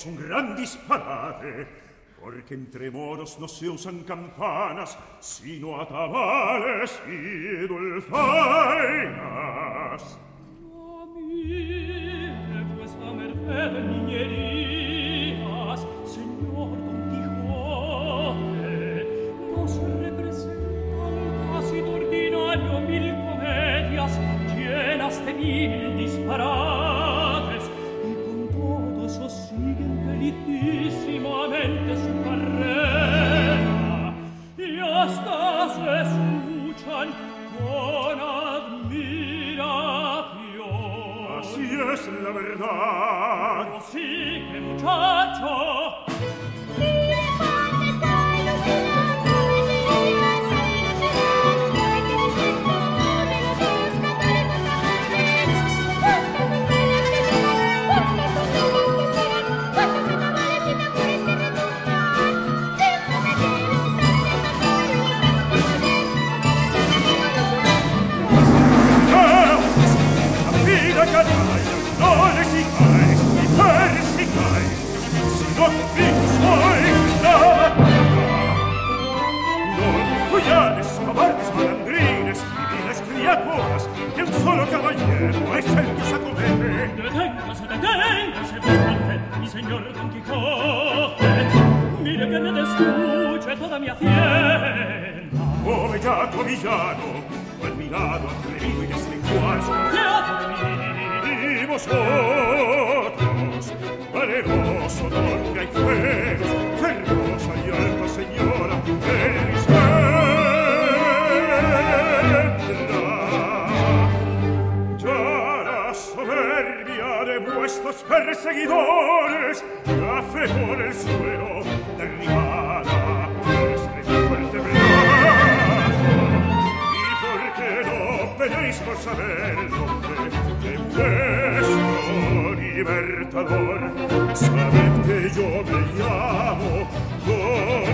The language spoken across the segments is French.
es un gran disparate, porque entre moros no se usan campanas, sino atabales y dulzainas. A mí, vuestra merced, niñerías, señor Don Quijote, nos representan casi de ordinario mil comedias llenas de mil disparates ricorda. Oh sì, che muchacho, che un solo cavaliero è sempre sacomete. Detenga-se, detenga-se, buscate, mi signor Don Quijote. Mire che ne destruce toda mi hacienda. Come Giacomo Villano, quel mirado atrevido y eslicuazo. Teatro! Y vosotros, valeroso, dolga y fuego. Perseguidores yace por el suelo derribada su fuerte brazo. ¿Y por qué no pedéis por saber nombre de vuestro libertador? Sabed que yo me llamo Don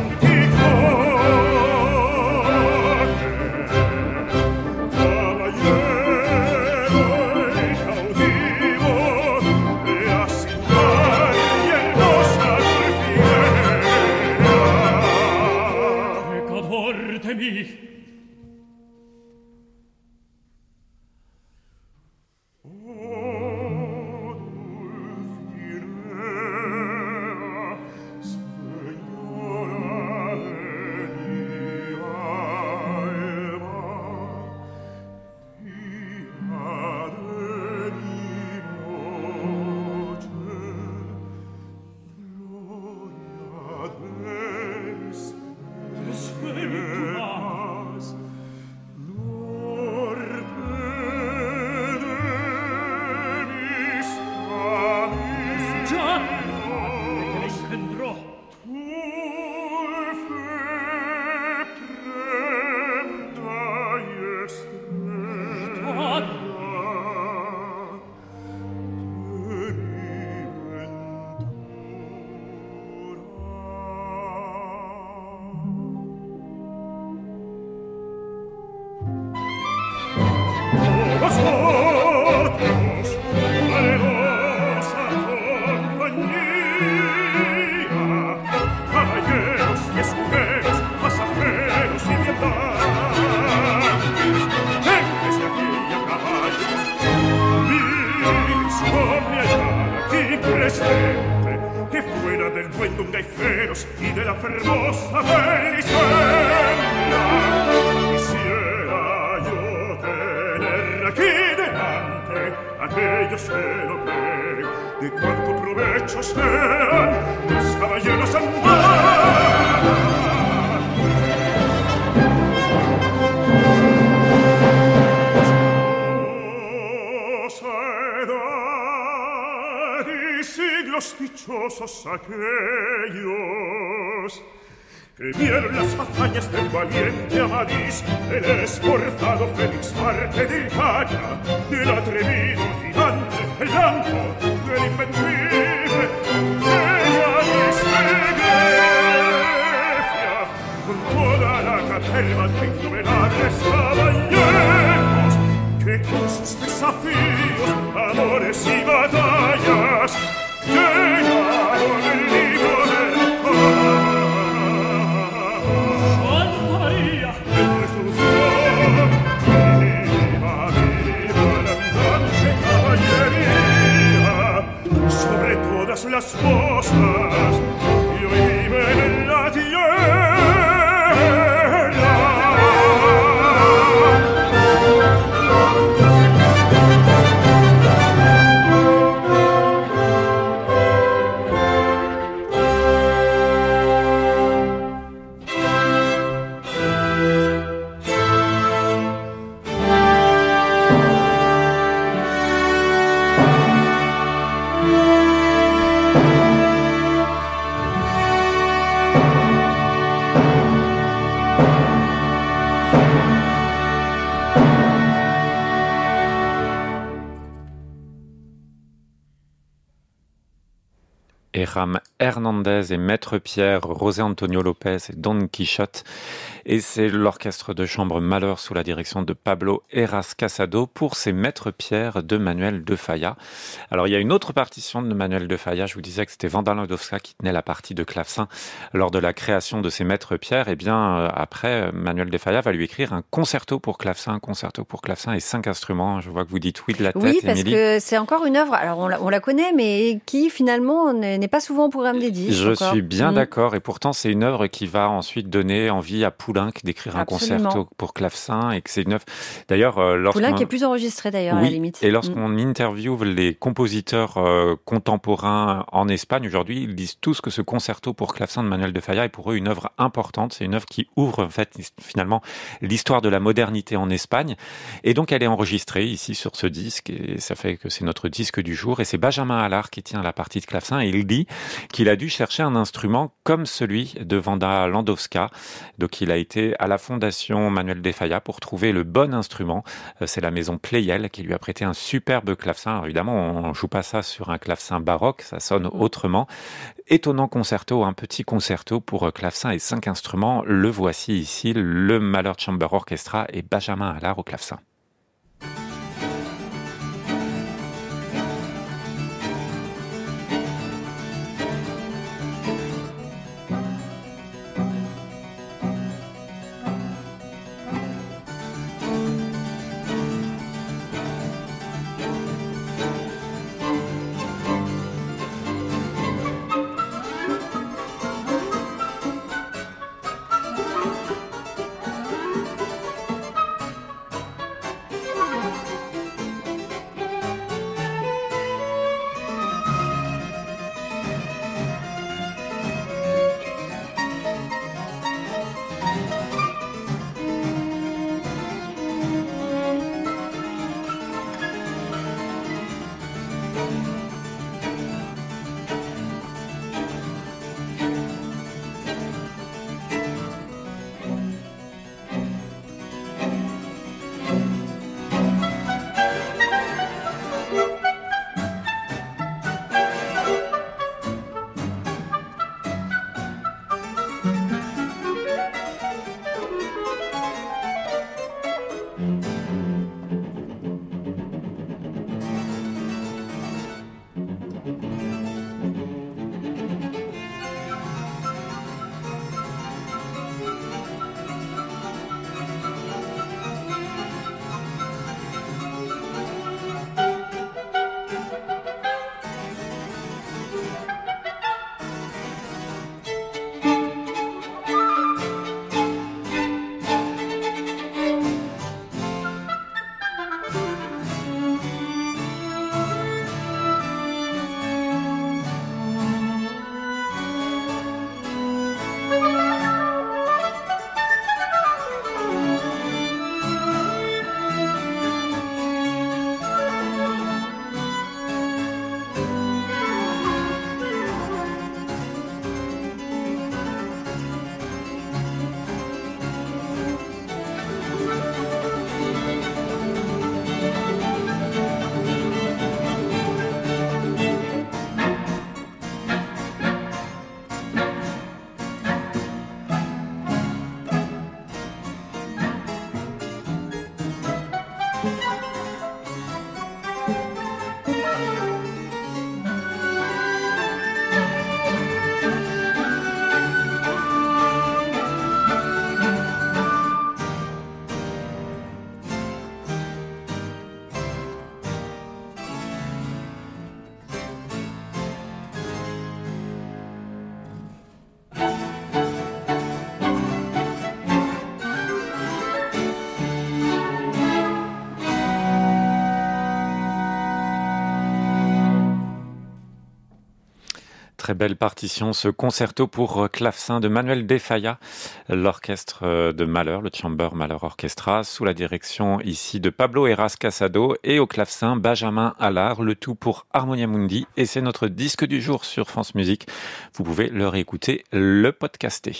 dai feros y de la fermosa feliciana. Quisiera yo tener aquí delante aquellos que lo ven, de cuánto provecho sean los caballeros andados. l'ospicioso Saqueios, que vieron las hazañas del valiente Amadís, el esforzado Félix Marte de Italia, del atrevido gigante, el blanco, del invencible, Llanis de Grecia, con toda la caterva de innumerables caballeros, todas las cosas, y oíme en la Ram Hernandez et Maître Pierre, José Antonio Lopez et Don Quichotte. Et c'est l'orchestre de chambre Malheur sous la direction de Pablo Eras Casado pour ces Maîtres Pierre de Manuel de Falla. Alors il y a une autre partition de Manuel de Falla. Je vous disais que c'était Vanda Landowska qui tenait la partie de clavecin lors de la création de ces Maîtres Pierre. Et eh bien euh, après, Manuel de Falla va lui écrire un concerto pour clavecin, un concerto pour clavecin et cinq instruments. Je vois que vous dites oui de la tête. Oui, parce que c'est encore une œuvre. Alors on la, on la connaît, mais qui finalement n'est pas souvent au programme des disques. Je suis bien mm. d'accord. Et pourtant, c'est une œuvre qui va ensuite donner envie à Poulenc d'écrire un concerto pour clavecin et que c'est une œuvre. D'ailleurs, euh, Poulenc est plus enregistré d'ailleurs à la limite. Et lorsqu'on mm. interviewe les compositeurs euh, contemporains en Espagne aujourd'hui, ils disent tous que ce concerto pour clavecin de Manuel de Falla est pour eux une œuvre importante. C'est une œuvre qui ouvre en fait finalement l'histoire de la modernité en Espagne. Et donc, elle est enregistrée ici sur ce disque et ça fait que c'est notre disque du jour. Et c'est Benjamin Allard qui tient la partie de clavecin et il dit qu'il a dû chercher un instrument comme celui de Vanda Landowska. Donc il a été à la fondation Manuel Defaya pour trouver le bon instrument. Euh, c'est la maison Pleyel qui lui a prêté un superbe clavecin. Alors, évidemment, on joue pas ça sur un clavecin baroque, ça sonne mm. autrement. Étonnant concerto, un petit concerto pour clavecin et cinq instruments. Le voici ici, le Malheur Chamber Orchestra et Benjamin Allard au clavecin. Très belle partition, ce concerto pour clavecin de Manuel De Falla, l'orchestre de Malheur, le Chamber Malheur Orchestra, sous la direction ici de Pablo Eras Casado et au clavecin Benjamin Allard, le tout pour Harmonia Mundi. Et c'est notre disque du jour sur France Musique. Vous pouvez le réécouter, le podcaster.